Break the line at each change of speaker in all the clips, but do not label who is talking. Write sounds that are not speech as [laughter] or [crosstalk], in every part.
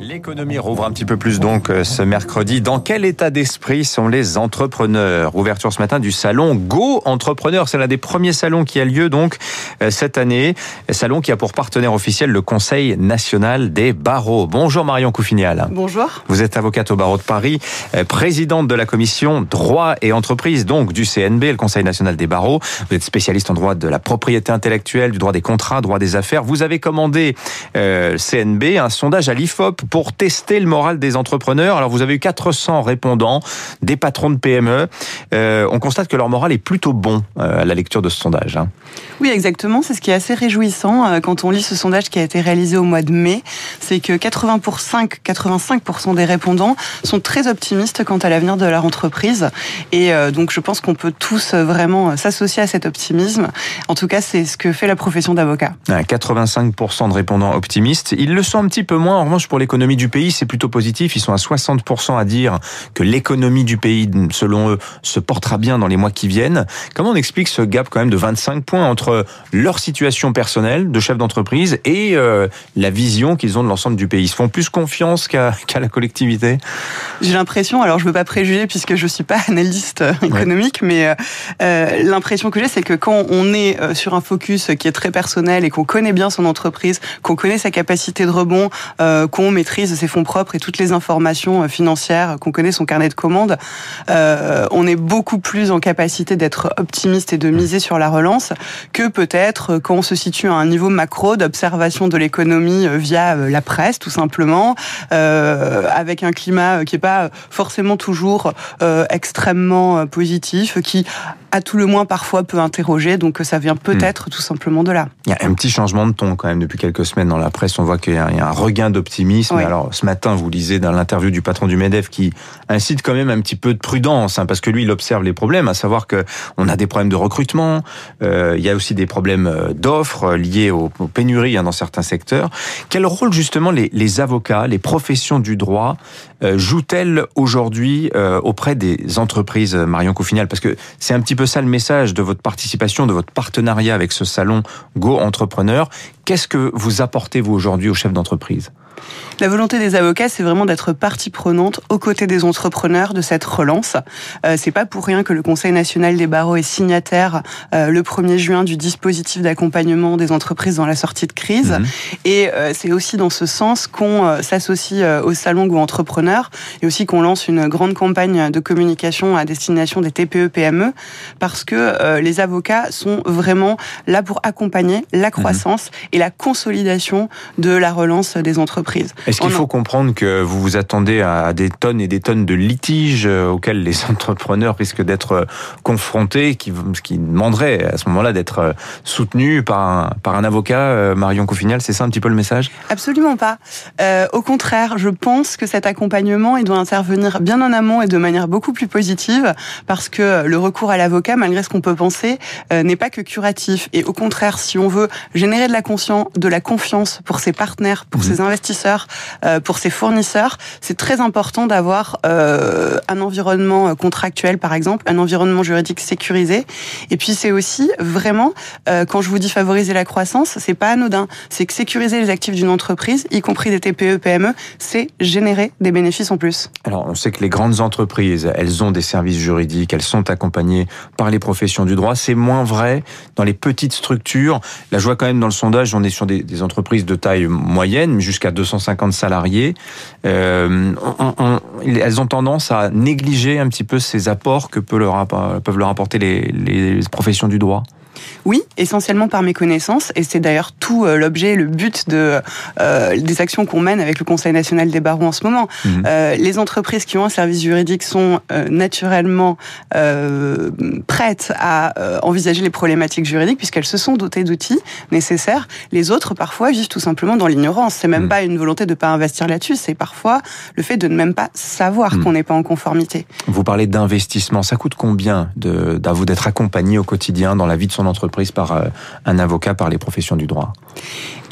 L'économie rouvre un petit peu plus donc euh, ce mercredi. Dans quel état d'esprit sont les entrepreneurs? Ouverture ce matin du salon Go Entrepreneur. C'est l'un des premiers salons qui a lieu donc euh, cette année. Salon qui a pour partenaire officiel le Conseil national des barreaux. Bonjour Marion Coufinial.
Bonjour.
Vous êtes avocate au barreau de Paris, euh, présidente de la commission droit et entreprise donc du CNB, le Conseil national des barreaux. Vous êtes spécialiste en droit de la propriété intellectuelle, du droit des contrats, droit des affaires. Vous avez commandé euh, CNB un sondage à l'IFOP pour tester le moral des entrepreneurs. Alors vous avez eu 400 répondants, des patrons de PME. Euh, on constate que leur moral est plutôt bon euh, à la lecture de ce sondage. Hein.
Oui, exactement. C'est ce qui est assez réjouissant euh, quand on lit ce sondage qui a été réalisé au mois de mai. C'est que 80 85% des répondants sont très optimistes quant à l'avenir de leur entreprise. Et donc je pense qu'on peut tous vraiment s'associer à cet optimisme. En tout cas, c'est ce que fait la profession d'avocat.
85% de répondants optimistes. Ils le sont un petit peu moins. En revanche, pour l'économie du pays, c'est plutôt positif. Ils sont à 60% à dire que l'économie du pays, selon eux, se portera bien dans les mois qui viennent. Comment on explique ce gap quand même de 25 points entre leur situation personnelle de chef d'entreprise et euh, la vision qu'ils ont de l'ensemble du pays Ils se font plus confiance qu'à la collectivité
J'ai l'impression, alors je ne veux pas préjuger puisque je ne suis pas [laughs] analyste euh, économique, ouais. mais euh, euh, l'impression que j'ai, c'est que quand on est sur un focus qui est très personnel et qu'on connaît bien son entreprise, qu'on connaît sa capacité de rebond, euh, qu'on maîtrise ses fonds propres et toutes les informations financières, qu'on connaît son carnet de commandes, euh, on est beaucoup plus en capacité d'être optimiste et de miser sur la relance que peut-être quand on se situe à un niveau macro d'observation de l'économie via la presse, tout simplement, euh, avec un climat qui n'est pas forcément toujours euh, extrêmement positif, qui à tout le moins parfois peut interroger, donc ça vient peut-être mmh. tout simplement de là.
Il y a un petit changement de ton quand même depuis quelques semaines dans la presse, on voit qu'il y a un regain d'optimisme. Oui. Alors ce matin, vous lisez dans l'interview du patron du MEDEF qui incite quand même un petit peu de prudence, hein, parce que lui, il observe les problèmes, à savoir que on a des problèmes de recrutement, euh, il y a aussi des problèmes d'offres liés aux, aux pénuries hein, dans certains secteurs. Quel rôle justement les, les avocats, les professions du droit euh, jouent-elles aujourd'hui euh, auprès des entreprises, Marion Couffinal Parce que c'est un petit peu ça le message de votre participation, de votre partenariat avec ce salon Go Entrepreneur. Qu'est-ce que vous apportez vous aujourd'hui aux chefs d'entreprise?
La volonté des avocats, c'est vraiment d'être partie prenante aux côtés des entrepreneurs de cette relance. Euh, c'est pas pour rien que le Conseil national des barreaux est signataire euh, le 1er juin du dispositif d'accompagnement des entreprises dans la sortie de crise. Mmh. Et euh, c'est aussi dans ce sens qu'on euh, s'associe au salon Go Entrepreneurs et aussi qu'on lance une grande campagne de communication à destination des TPE PME parce que les avocats sont vraiment là pour accompagner la croissance mmh. et la consolidation de la relance des entreprises.
Est-ce qu'il faut comprendre que vous vous attendez à des tonnes et des tonnes de litiges auxquels les [laughs] entrepreneurs risquent d'être confrontés, qui, qui demanderaient à ce moment-là d'être soutenus par un, par un avocat, Marion Couffinal C'est ça un petit peu le message?
Absolument pas. Euh, au contraire, je pense que cet accompagnement, il doit intervenir bien en amont et de manière beaucoup plus positive, parce que le recours à l'avocat, malgré ce qu'on peut penser, euh, n'est pas que curatif. Et au contraire, si on veut générer de la, conscience, de la confiance pour ses partenaires, pour mmh. ses investisseurs, euh, pour ses fournisseurs, c'est très important d'avoir euh, un environnement contractuel, par exemple, un environnement juridique sécurisé. Et puis c'est aussi vraiment, euh, quand je vous dis favoriser la croissance, c'est pas anodin. C'est que sécuriser les actifs d'une entreprise, y compris des TPE, PME, c'est générer des bénéfices en plus.
Alors on sait que les grandes entreprises, elles ont des services juridiques, elles sont accompagnées par les professions du droit. C'est moins vrai dans les petites structures. Là, je vois quand même dans le sondage, on est sur des, des entreprises de taille moyenne, jusqu'à 250 salariés. Euh, on, elles ont tendance à négliger un petit peu ces apports que peuvent leur apporter les professions du droit.
Oui, essentiellement par mes connaissances, et c'est d'ailleurs tout euh, l'objet, le but de, euh, des actions qu'on mène avec le Conseil national des barreaux en ce moment. Mmh. Euh, les entreprises qui ont un service juridique sont euh, naturellement prêtes à envisager les problématiques juridiques puisqu'elles se sont dotées d'outils nécessaires. Les autres, parfois, vivent tout simplement dans l'ignorance. C'est même mmh. pas une volonté de ne pas investir là-dessus, c'est parfois le fait de ne même pas savoir mmh. qu'on n'est pas en conformité.
Vous parlez d'investissement, ça coûte combien d'être accompagné au quotidien dans la vie de son entreprise par un avocat, par les professions du droit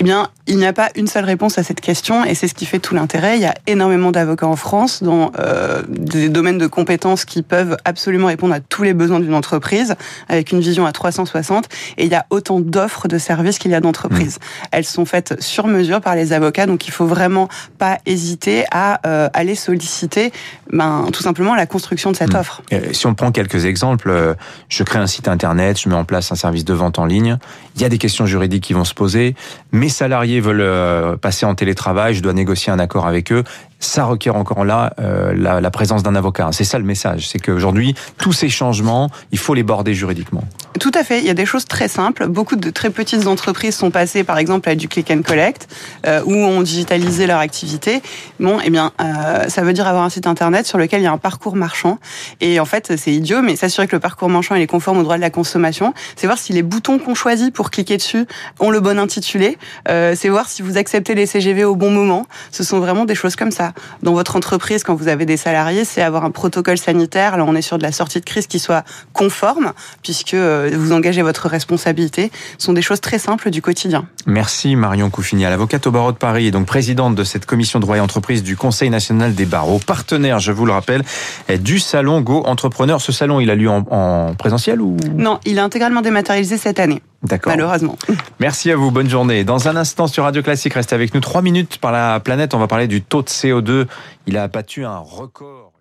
Eh bien, il n'y a pas une seule réponse à cette question et c'est ce qui fait tout l'intérêt. Il y a énormément d'avocats en France dans euh, des domaines de compétences qui peuvent absolument répondre à tous les besoins d'une entreprise avec une vision à 360 et il y a autant d'offres de services qu'il y a d'entreprises. Mmh. Elles sont faites sur mesure par les avocats donc il faut vraiment pas hésiter à euh, aller solliciter ben, tout simplement la construction de cette mmh. offre.
si on prend quelques exemples, euh, je crée un site internet, je mets en place un service de vente en ligne, il y a des questions juridiques qui vont se poser, mes salariés veulent euh, passer en télétravail, je dois négocier un accord avec eux ça requiert encore là euh, la, la, présence d'un avocat. C'est ça le message, c'est qu'aujourd'hui, tous ces changements, il faut les border juridiquement.
Tout à fait, il y a des choses très simples. Beaucoup de très petites entreprises sont passées, par exemple, à du click and collect, euh, où ont digitalisé leur activité. Bon, eh bien, euh, ça veut dire avoir un site internet sur lequel il y a un parcours marchand. Et en fait, c'est idiot, mais s'assurer que le parcours marchand est conforme aux droits de la consommation, c'est voir si les boutons qu'on choisit pour cliquer dessus ont le bon intitulé. Euh, c'est voir si vous acceptez les CGV au bon moment. Ce sont vraiment des choses comme ça dans votre entreprise quand vous avez des salariés, c'est avoir un protocole sanitaire. Là, on est sur de la sortie de crise qui soit conforme, puisque vous engagez votre responsabilité. Ce sont des choses très simples du quotidien.
Merci Marion Couffignal, avocate au barreau de Paris et donc présidente de cette commission de droit et entreprise du Conseil national des barreaux, partenaire, je vous le rappelle, du salon Go Entrepreneur. Ce salon, il a lieu en, en présentiel ou?
Non, il est intégralement dématérialisé cette année.
D'accord.
Malheureusement.
Merci à vous. Bonne journée. Dans un instant sur Radio Classique, restez avec nous. Trois minutes par la planète. On va parler du taux de CO2. Il a battu un record.